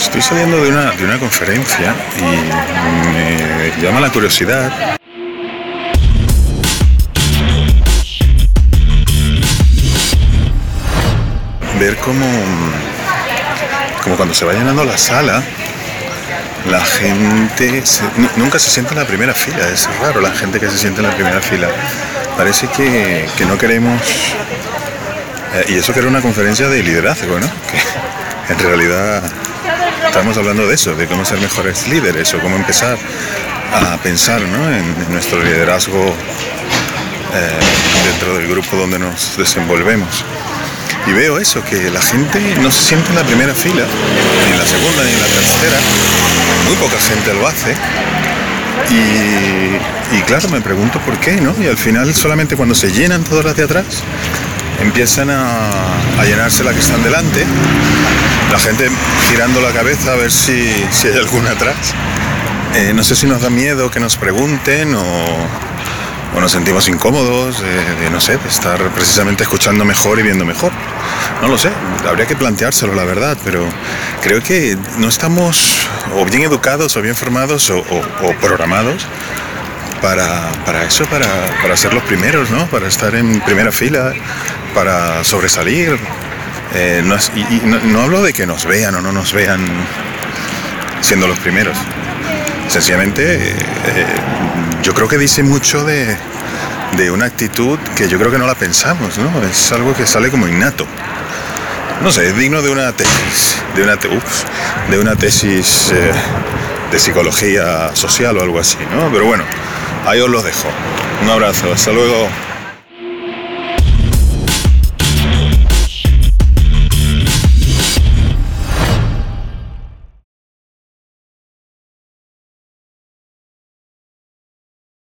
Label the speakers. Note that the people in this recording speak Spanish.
Speaker 1: Estoy saliendo de una, de una conferencia y me llama la curiosidad ver cómo, como cuando se va llenando la sala, la gente nunca se sienta en la primera fila, es raro la gente que se siente en la primera fila. Parece que, no queremos, eh, y eso que era una conferencia de liderazgo, ¿no? Que en realidad estamos hablando de eso, de cómo ser mejores líderes o cómo empezar a pensar en, nuestro liderazgo eh, dentro del grupo donde nos desenvolvemos. Y veo eso, que la gente no se siente en la primera fila, ni en la segunda, ni en la tercera. Muy poca gente lo hace. Y, claro, me pregunto por qué, ¿no? Y al final solamente cuando se llenan todas las de atrás, empiezan a, llenarse las que están delante. La gente girando la cabeza a ver si, hay alguna atrás. Eh, no sé si nos da miedo que nos pregunten o, o nos sentimos incómodos de, no sé, de estar precisamente escuchando mejor y viendo mejor. No lo sé, habría que planteárselo, la verdad, pero creo que no estamos o bien educados o bien formados o, programados para, eso, para, ser los primeros, ¿no? Para estar en primera fila, para sobresalir. Eh, no, y, no, hablo de que nos vean o no nos vean siendo los primeros. Sencillamente, eh, yo creo que dice mucho de, una actitud que yo creo que no la pensamos, ¿no? Es algo que sale como innato. No sé, es digno de una tesis, de una, de una tesis eh, de psicología social o algo así, ¿no? Pero bueno, ahí os lo dejo. Un abrazo, hasta luego.